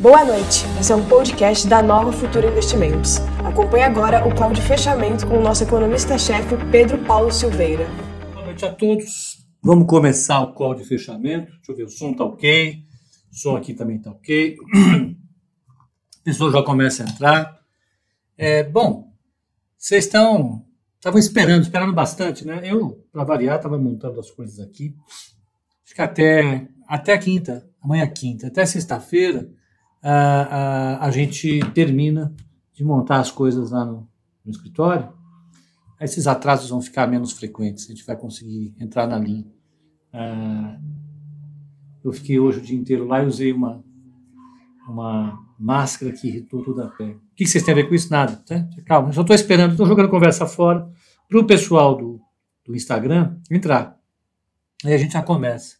Boa noite, esse é um podcast da Nova Futura Investimentos. Acompanhe agora o call de fechamento com o nosso economista-chefe Pedro Paulo Silveira. Boa noite a todos. Vamos começar o call de fechamento. Deixa eu ver, o som tá ok, o som aqui também tá ok. A pessoa já começa a entrar. É, bom, vocês estão. Estavam esperando, esperando bastante, né? Eu, para variar, estava montando as coisas aqui. Acho que até, até quinta, amanhã quinta, até sexta-feira, a, a, a gente termina de montar as coisas lá no, no escritório. Esses atrasos vão ficar menos frequentes, a gente vai conseguir entrar na linha. Ah, eu fiquei hoje o dia inteiro lá e usei uma, uma máscara que irritou toda a pele. O que vocês têm a ver com isso? Nada. Tá? Calma, eu só estou esperando, estou jogando conversa fora para o pessoal do, do Instagram entrar. Aí a gente já começa.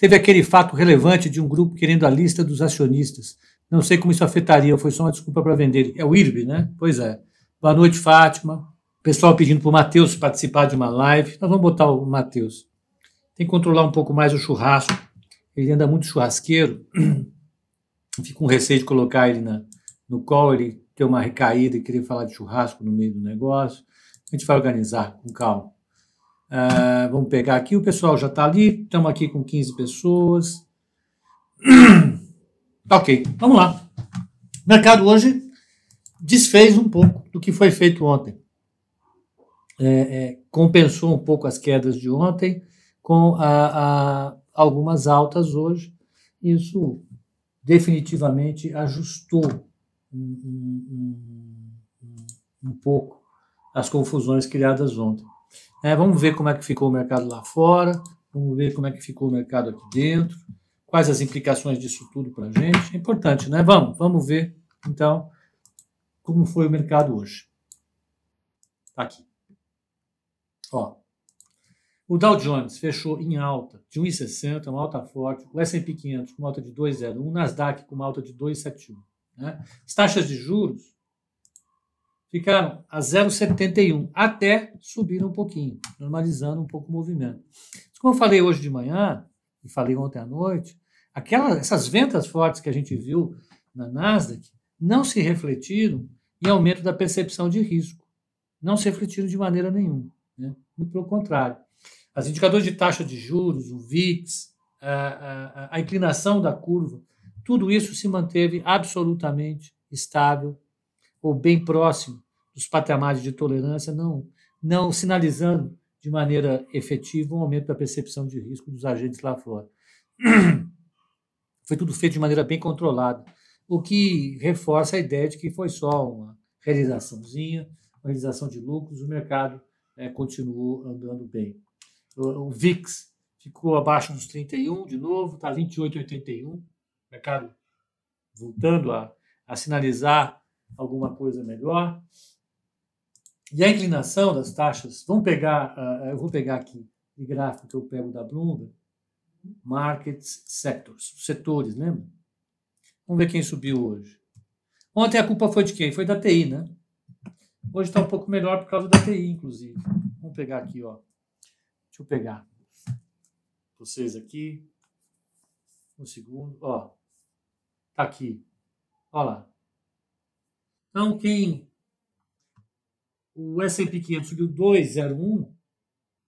Teve aquele fato relevante de um grupo querendo a lista dos acionistas. Não sei como isso afetaria, foi só uma desculpa para vender. É o IRB, né? Pois é. Boa noite, Fátima. Pessoal pedindo para o Matheus participar de uma live. Nós vamos botar o Matheus. Tem que controlar um pouco mais o churrasco. Ele anda muito churrasqueiro. Fico com receio de colocar ele na, no call, ele ter uma recaída e querer falar de churrasco no meio do negócio. A gente vai organizar com calma. Uh, vamos pegar aqui, o pessoal já está ali, estamos aqui com 15 pessoas. ok, vamos lá. O mercado hoje desfez um pouco do que foi feito ontem. É, é, compensou um pouco as quedas de ontem com a, a, algumas altas hoje. Isso definitivamente ajustou um, um, um, um pouco as confusões criadas ontem. É, vamos ver como é que ficou o mercado lá fora, vamos ver como é que ficou o mercado aqui dentro, quais as implicações disso tudo para a gente. É importante, né? Vamos, vamos ver, então, como foi o mercado hoje. Tá aqui. Ó, o Dow Jones fechou em alta de 1,60, uma alta forte, o S&P 500 com alta de 2,01, o Nasdaq com uma alta de 2,71. Né? As taxas de juros ficaram a 0,71, até subir um pouquinho, normalizando um pouco o movimento. Como eu falei hoje de manhã, e falei ontem à noite, aquelas, essas ventas fortes que a gente viu na Nasdaq não se refletiram em aumento da percepção de risco. Não se refletiram de maneira nenhuma. Né? Muito pelo contrário. Os indicadores de taxa de juros, o VIX, a, a, a inclinação da curva, tudo isso se manteve absolutamente estável ou bem próximo dos patamares de tolerância, não, não sinalizando de maneira efetiva um aumento da percepção de risco dos agentes lá fora. Foi tudo feito de maneira bem controlada, o que reforça a ideia de que foi só uma realizaçãozinha, uma realização de lucros, o mercado é, continuou andando bem. O, o, VIX ficou abaixo dos 31 de novo, está 28,81, mercado voltando a, a sinalizar alguma coisa melhor. E a inclinação das taxas, vamos pegar, uh, eu vou pegar aqui o gráfico que eu pego da Bloomberg, Markets Sectors, setores, lembra? Vamos ver quem subiu hoje. Ontem a culpa foi de quem? Foi da TI, né? Hoje está um pouco melhor por causa da TI, inclusive. Vamos pegar aqui, ó. Deixa eu pegar. Vocês aqui. Um segundo. Ó. Tá aqui. Ó lá. Então, quem. O S&P 500 subiu 2,01.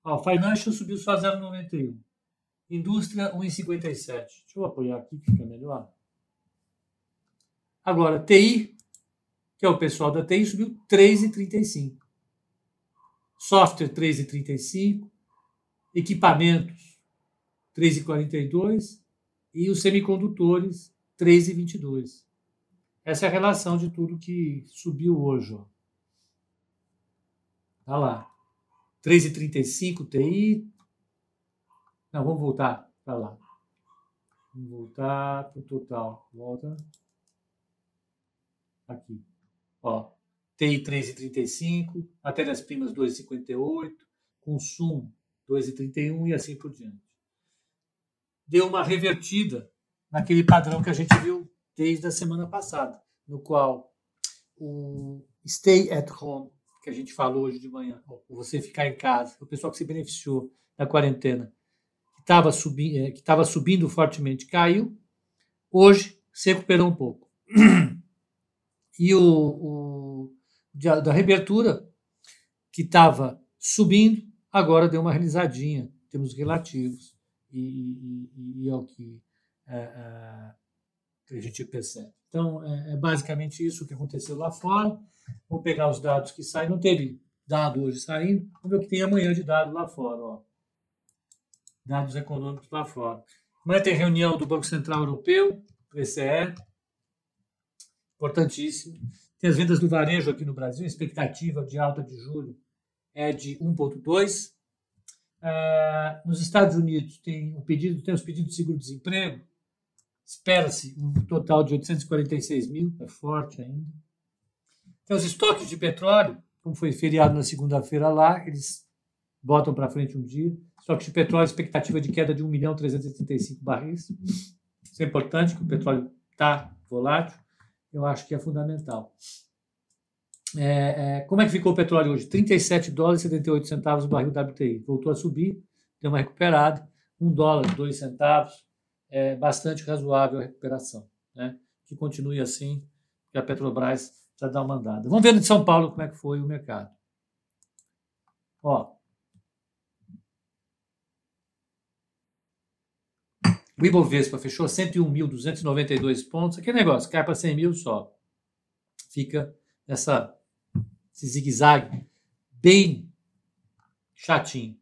Ó, Financial subiu só 0,91. Indústria 1,57. Deixa eu apoiar aqui, fica melhor. Agora, TI, que é o pessoal da TI, subiu 3,35. Software 3,35. Equipamentos 3,42. E os semicondutores 3,22. Essa é a relação de tudo que subiu hoje. Ó. Tá lá. 3,35 TI. Não, vamos voltar para lá. Vamos voltar para o total. Volta. Aqui. Ó, TI 3,35, matérias-primas 2,58, consumo 2,31 e assim por diante. Deu uma revertida naquele padrão que a gente viu desde a semana passada, no qual o stay at home, que a gente falou hoje de manhã, você ficar em casa, o pessoal que se beneficiou da quarentena, que estava subi eh, subindo fortemente, caiu. Hoje se recuperou um pouco. E o, o da reabertura, que estava subindo, agora deu uma realizadinha em termos relativos. E, e, e é o que é, é, a gente percebe. Então, é, é, basicamente isso que aconteceu lá fora. Vou pegar os dados que saem. Não teve dado hoje saindo. Vamos ver o que tem amanhã de dado lá fora. Ó. Dados econômicos lá fora. Amanhã tem reunião do Banco Central Europeu, BCE, importantíssimo. Tem as vendas do varejo aqui no Brasil, a expectativa de alta de julho é de 1,2. Uh, ah, nos Estados Unidos tem, o pedido, tem os pedidos de seguro-desemprego, espera-se um total de 846 mil, é forte ainda. Tem os estoques de petróleo, como foi feriado na segunda-feira lá, eles botam para frente um dia. Estoques de petróleo, expectativa de queda de 1 milhão 335 barris. Isso é importante, que o petróleo está volátil eu acho que é fundamental. É, é, como é que ficou o petróleo hoje? 37 dólares e 78 centavos o barril WTI. Voltou a subir, deu uma recuperada. 1 dólar, 2 centavos. É bastante razoável a recuperação. Né? Que continue assim, que a Petrobras precisa dar uma andada. Vamos ver de São Paulo como é que foi o mercado. Ó, O Ibovespa fechou 101.292 pontos. Aquele negócio, cai para 100 mil só. Fica essa, esse zigue-zague bem chatinho.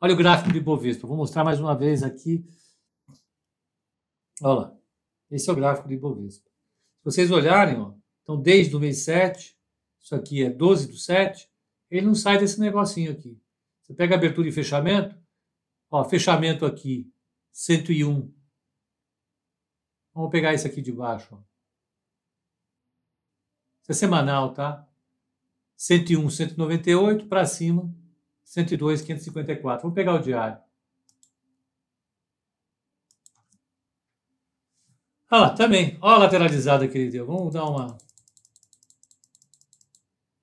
Olha o gráfico do Ibovespa. Vou mostrar mais uma vez aqui. Olha lá. Esse é o gráfico do Ibovespa. Se vocês olharem, ó, então desde o mês 7, isso aqui é 12 do 7, ele não sai desse negocinho aqui. Você pega abertura e fechamento, ó, fechamento aqui 101 Vamos pegar esse aqui de baixo. Isso é semanal, tá? 101, 198 para cima, 102, 554. Vamos pegar o diário. Olha lá, também. Olha a lateralizada que ele deu. Vamos dar uma.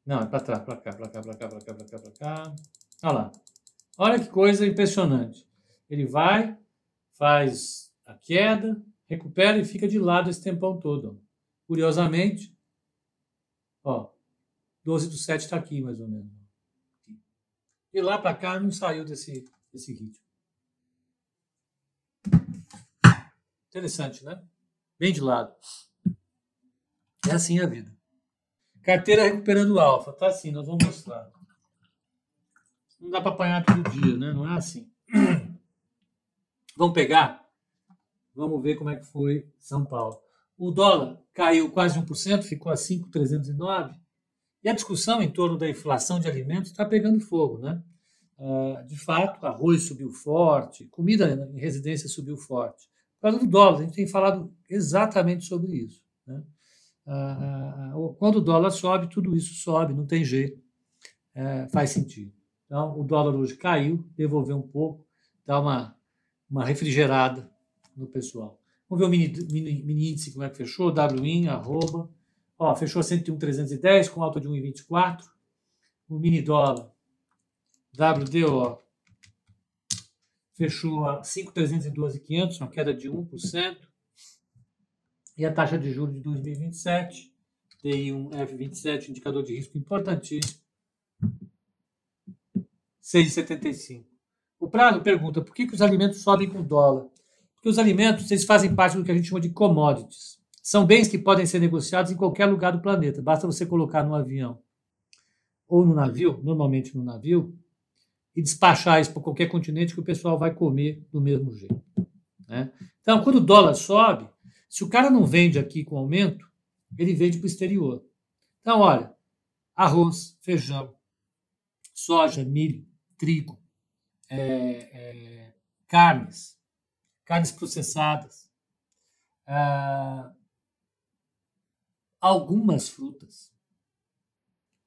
Não, é para trás, para cá, para cá, para cá, para cá, para cá, para cá. Olha lá. Olha que coisa impressionante. Ele vai, faz a queda, recupera e fica de lado esse tempão todo. Curiosamente, ó, 12 do 7 está aqui mais ou menos. E lá para cá não saiu desse, desse ritmo. Interessante, né? Bem de lado. É assim a vida. Carteira recuperando alfa. Tá assim, nós vamos mostrar. Não dá para apanhar todo dia, né? Não é assim. Vamos pegar Vamos ver como é que foi São Paulo. O dólar caiu quase 1%, ficou a 5,309. E a discussão em torno da inflação de alimentos está pegando fogo, né? Uh, de fato, arroz subiu forte, comida em residência subiu forte. Causa do dólar, a gente tem falado exatamente sobre isso. Né? Uh, uh, quando o dólar sobe, tudo isso sobe, não tem jeito, é, faz sentido. Então, o dólar hoje caiu, devolveu um pouco, dá uma, uma refrigerada no pessoal. Vamos ver o mini, mini, mini índice como é que fechou, WIN, arroba. Ó, fechou 101,310 com alta de 1,24. O mini dólar, WDO, fechou a 5,312,500, uma queda de 1%. E a taxa de juros de 2027, TI1 F27, indicador de risco importantíssimo, 6,75. O Prado pergunta por que, que os alimentos sobem com dólar? que os alimentos eles fazem parte do que a gente chama de commodities. São bens que podem ser negociados em qualquer lugar do planeta. Basta você colocar no avião ou no navio, normalmente no navio, e despachar isso para qualquer continente que o pessoal vai comer do mesmo jeito. Né? Então, quando o dólar sobe, se o cara não vende aqui com aumento, ele vende para o exterior. Então, olha, arroz, feijão, soja, milho, trigo, é, é, carnes, carnes processadas, ah, algumas frutas,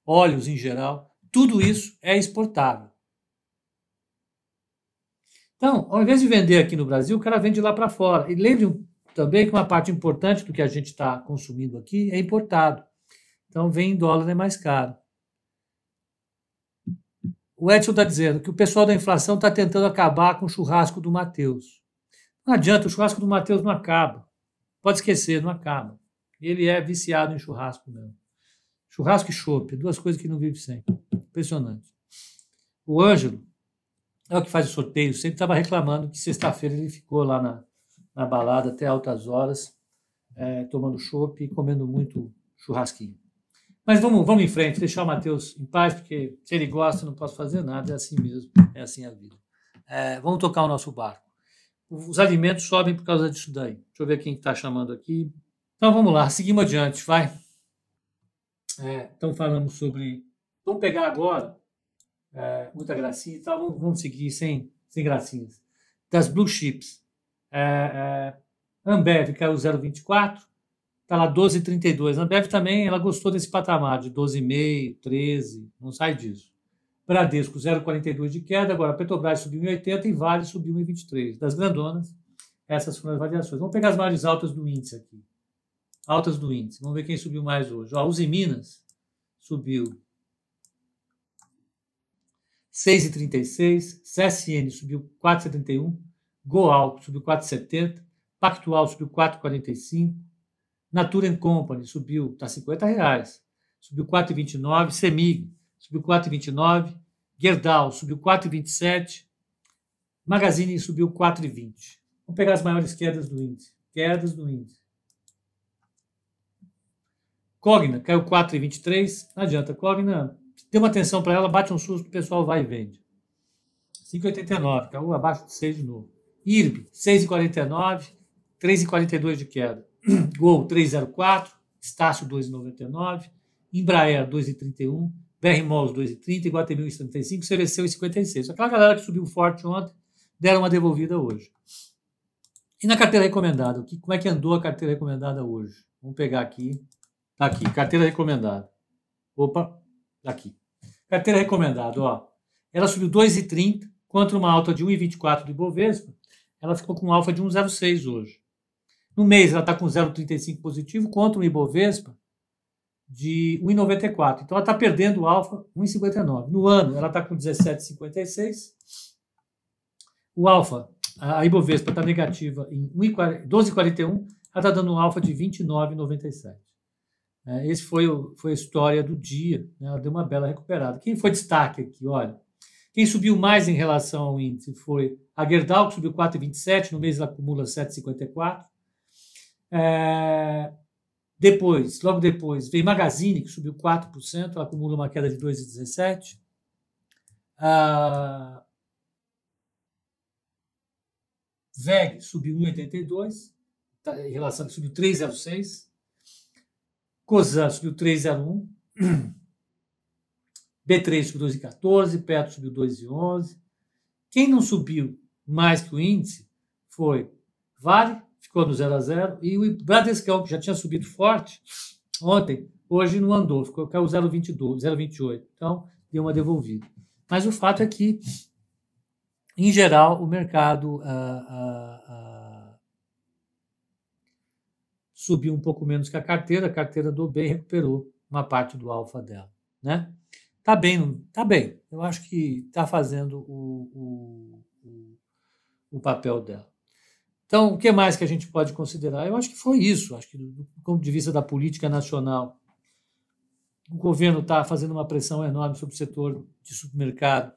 óleos em geral, tudo isso é exportável. Então, ao invés de vender aqui no Brasil, o cara vende lá para fora. E lembre também que uma parte importante do que a gente está consumindo aqui é importado. Então, vem em dólar é mais caro. O Edson está dizendo que o pessoal da inflação está tentando acabar com o churrasco do Matheus. Não adianta, o churrasco do Matheus não acaba. pode esquecer, não acaba. Ele é viciado em churrasco mesmo. Churrasco e chopp, duas coisas que não vive sem. Impressionante. O Ângelo é o que faz o sorteio, sempre estava reclamando que sexta-feira ele ficou lá na, na balada até altas horas, é, tomando chopp e comendo muito churrasquinho. Mas vamos, vamos em frente, deixar o Matheus em paz, porque se ele gosta, não posso fazer nada, é assim mesmo, é assim a vida. É, vamos tocar o nosso barco. Os alimentos sobem por causa disso daí. Deixa eu ver quem está chamando aqui. Então vamos lá, seguimos adiante, vai. É, então falamos sobre. Vamos pegar agora é, muita gracinha e tal, vamos, seguir sem, sem gracinhas. Das Blue Chips. É, é Ambev caiu 0,24, está lá 12,32. Ambev também, ela gostou desse patamar de 12,5, 13, não sai disso. Bradesco 0,42 de queda, agora Petrobras subiu 1,80 e Vale subiu 1,23. Das grandonas, essas foram as variações. Vamos pegar as mais altas do índice aqui. Altas do índice. Vamos ver quem subiu mais hoje. Ó, Uzi Minas subiu 6,36. CSN subiu 4,71. Goal subiu 4,70. Pactual subiu 4,45. Natura Company subiu, está 50 reais. Subiu 4,29. Semig subiu 4,29. Gerdau subiu 4,27. Magazine subiu 4,20. Vamos pegar as maiores quedas do índice. Quedas do índice. Cogna caiu 4,23. Não adianta. Cogna, dê uma atenção para ela, bate um susto, o pessoal vai e vende. 5,89. Caiu abaixo de 6 de novo. IRB, 6,49. 3,42 de queda. Gol, 3,04. Estácio, 2,99. Embraer, 2,31. BR Malls 2,30, Iguatemi 1,75, CVC 1,56. Aquela galera que subiu forte ontem, deram uma devolvida hoje. E na carteira recomendada, como é que andou a carteira recomendada hoje? Vamos pegar aqui. Tá aqui, carteira recomendada. Opa, aqui. Carteira recomendada, ó. Ela subiu 2,30 contra uma alta de 1,24 do Ibovespa. Ela ficou com um alfa de 1,06 hoje. No mês ela está com 0,35 positivo contra um Ibovespa de 1,94. Então ela está perdendo o alfa 1,59. No ano ela está com 17,56. O alfa, a Ibovespa está negativa em 12,41. Ela está dando um alfa de 29,97. É, esse foi, foi a história do dia. Né? Ela deu uma bela recuperada. Quem foi destaque aqui? Olha, quem subiu mais em relação ao índice foi a Gerdau, que subiu 4,27. No mês ela acumula 7,54. É, depois, logo depois, veio Magazine, que subiu 4%, ela acumula uma queda de 2,17%. A VEG subiu 1,82%, tá, em relação que subiu 3,06%. COSAN subiu 3,01%. B3 subiu 2,14%, Petro subiu 2,11%. Quem não subiu mais que o índice foi Vale, ficou no 0 a 0 e o Bradescão, que já tinha subido forte ontem, hoje não andou, ficou caiu 0,22, 0,28. Então, deu uma devolvida. Mas o fato é que, em geral, o mercado ah, ah, ah, subiu um pouco menos que a carteira, a carteira do bem recuperou uma parte do alfa dela, né? Tá bem, tá bem. Eu acho que está fazendo o, o, o, papel dela. Então, o que mais que a gente pode considerar? Eu acho que foi isso. Acho que, do ponto de vista da política nacional, o governo está fazendo uma pressão enorme sobre o setor de supermercado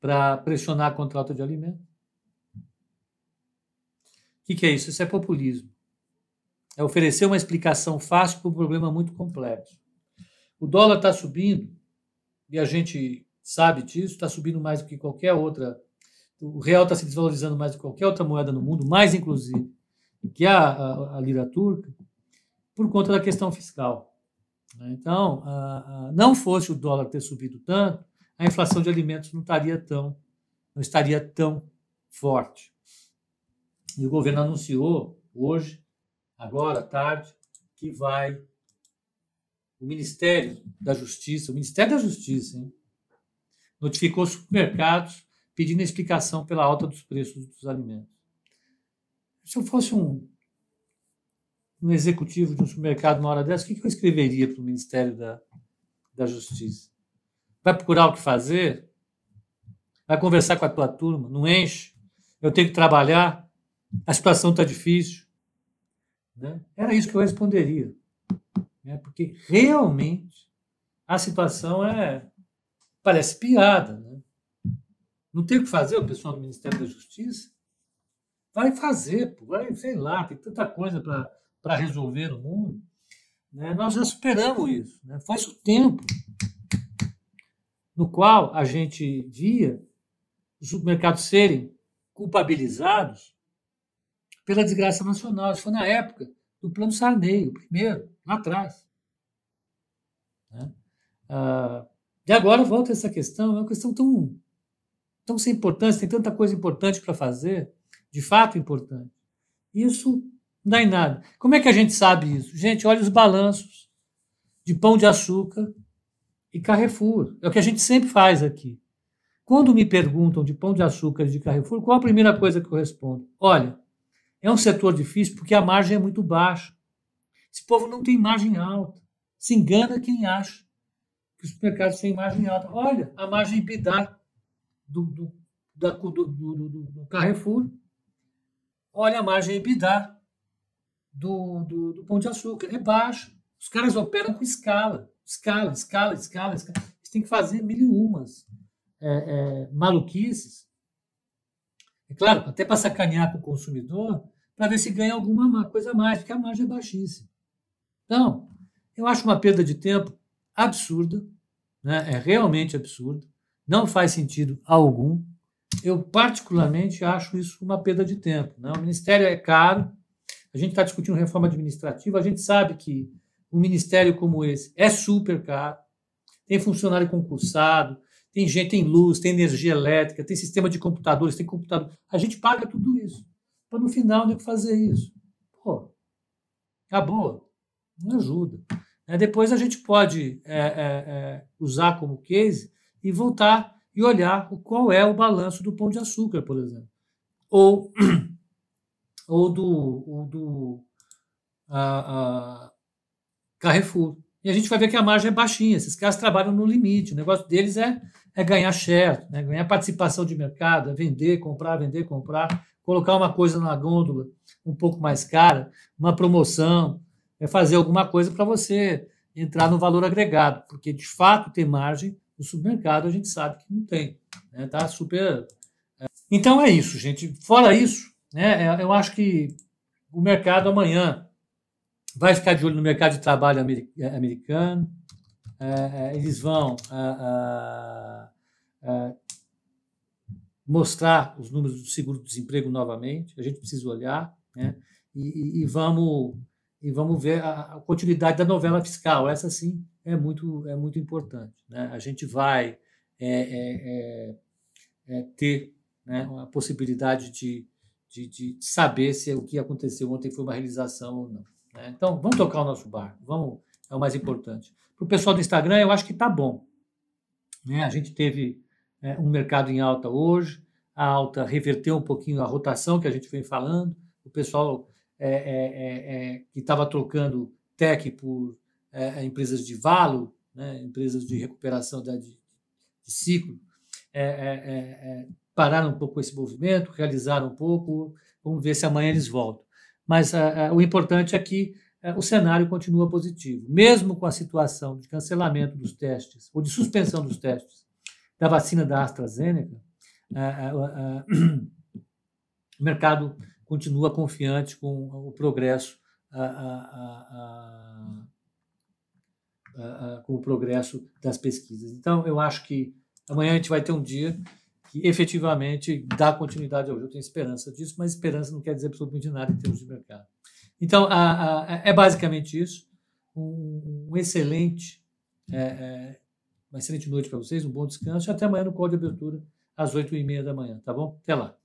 para pressionar a contrata de alimentos. O que, que é isso? Isso é populismo. É oferecer uma explicação fácil para um problema muito complexo. O dólar está subindo, e a gente sabe disso, está subindo mais do que qualquer outra o real está se desvalorizando mais do que qualquer outra moeda no mundo, mais inclusive que a, a, a lira turca, por conta da questão fiscal. Né? Então, a, não fosse o dólar ter subido tanto, a inflação de alimentos não estaria tão, não estaria tão forte. E o governo anunciou hoje, agora à tarde, que vai o Ministério da Justiça, o Ministério da Justiça, hein, notificou os supermercados pedindo explicação pela alta dos preços dos alimentos. Se eu fosse um, um executivo de um supermercado uma hora dessa, o que, eu escreveria para o Ministério da, da Justiça? Vai procurar o que fazer? Vai conversar com a tua turma? Não enche? Eu tenho que trabalhar? A situação está difícil? Né? Era isso que eu responderia. Né? Porque realmente a situação é parece piada. Né? Não tem o que fazer o pessoal do Ministério da Justiça? Vai fazer, vai, sei lá, tem tanta coisa para resolver no mundo. Né? Nós já superamos isso. Né? Faz o tempo no qual a gente via os supermercados serem culpabilizados pela desgraça nacional. Isso foi na época do Plano Sarney, o primeiro, lá atrás. Né? Ah, e agora volta essa questão, é uma questão tão, tão sem importância, tem tanta coisa importante para fazer, de fato importante. Isso não dá em nada. Como é que a gente sabe isso? Gente, olha os balanços de pão de açúcar e Carrefour. É o que a gente sempre faz aqui. Quando me perguntam de pão de açúcar e de Carrefour, qual a primeira coisa que eu respondo? Olha, é um setor difícil porque a margem é muito baixa. Esse povo não tem margem alta. Se engana quem acha que os supermercados têm margem alta. Olha, a margem EBITDA do, do, da, do, do, do, Carrefour. Olha a margem EBITDA do, do, do Pão de Açúcar. É baixa. Os caras operam com escala. Escala, escala, escala. escala. Eles têm que fazer mil e umas é, é, maluquices é claro, até para sacanear com o consumidor, para ver se ganha alguma coisa a mais, porque a margem é baixíssima. Então, eu acho uma perda de tempo absurda, né? é realmente absurda, não faz sentido algum. Eu, particularmente, acho isso uma perda de tempo. Né? O ministério é caro, a gente está discutindo reforma administrativa, a gente sabe que um ministério como esse é super caro, tem funcionário concursado, tem gente, tem luz, tem energia elétrica, tem sistema de computadores, tem computador. A gente paga tudo isso. Para no final não fazer isso. Pô, acabou. Não ajuda. É, depois a gente pode é, é, é, usar como case e voltar e olhar qual é o balanço do pão de açúcar, por exemplo. Ou, ou do, ou do a, a Carrefour. E a gente vai ver que a margem é baixinha. Esses caras trabalham no limite. O negócio deles é, é ganhar share, né? ganhar participação de mercado, é vender, comprar, vender, comprar, colocar uma coisa na gôndola um pouco mais cara, uma promoção, é fazer alguma coisa para você entrar no valor agregado, porque de fato tem margem no supermercado, a gente sabe que não tem. Né? Tá super. É. Então é isso, gente. Fora isso, né, é, eu acho que o mercado amanhã vai ficar de olho no mercado de trabalho é, americano, é, é, eles vão mostrar os números do seguro-desemprego novamente, a gente precisa olhar, né? e, e, vamos, e vamos ver a, continuidade da novela fiscal, essa sim é muito, é muito importante. Né? A gente vai é, é, ter né, a possibilidade de, de, de saber se o que aconteceu ontem foi uma realização ou não. Né? Então, vamos tocar o nosso barco, vamos, é o mais importante. Para o pessoal do Instagram, eu acho que está bom. Né? A gente teve é, um mercado em alta hoje, a alta reverteu um pouquinho a rotação que a gente vem falando, o pessoal é, é, é, é que estava trocando tech por é, empresas de valo, né? empresas de recuperação de, de ciclo, pararam um pouco esse movimento, realizaram um pouco, vamos ver se amanhã eles voltam mas uh, o importante é que uh, o cenário continua positivo. Mesmo com a situação de cancelamento dos testes, ou de suspensão dos testes da vacina da AstraZeneca, o mercado continua confiante com o progresso com o progresso das pesquisas. Então, eu acho que amanhã a gente vai ter um dia que efetivamente dá continuidade ao jogo. Eu tenho esperança disso, mas esperança não quer dizer absolutamente nada em termos de mercado. Então, a, a, é basicamente isso. Um, um excelente, é, é, uma excelente noite para vocês, um bom descanso e até amanhã no call de abertura às oito e meia da manhã, tá bom? Até lá.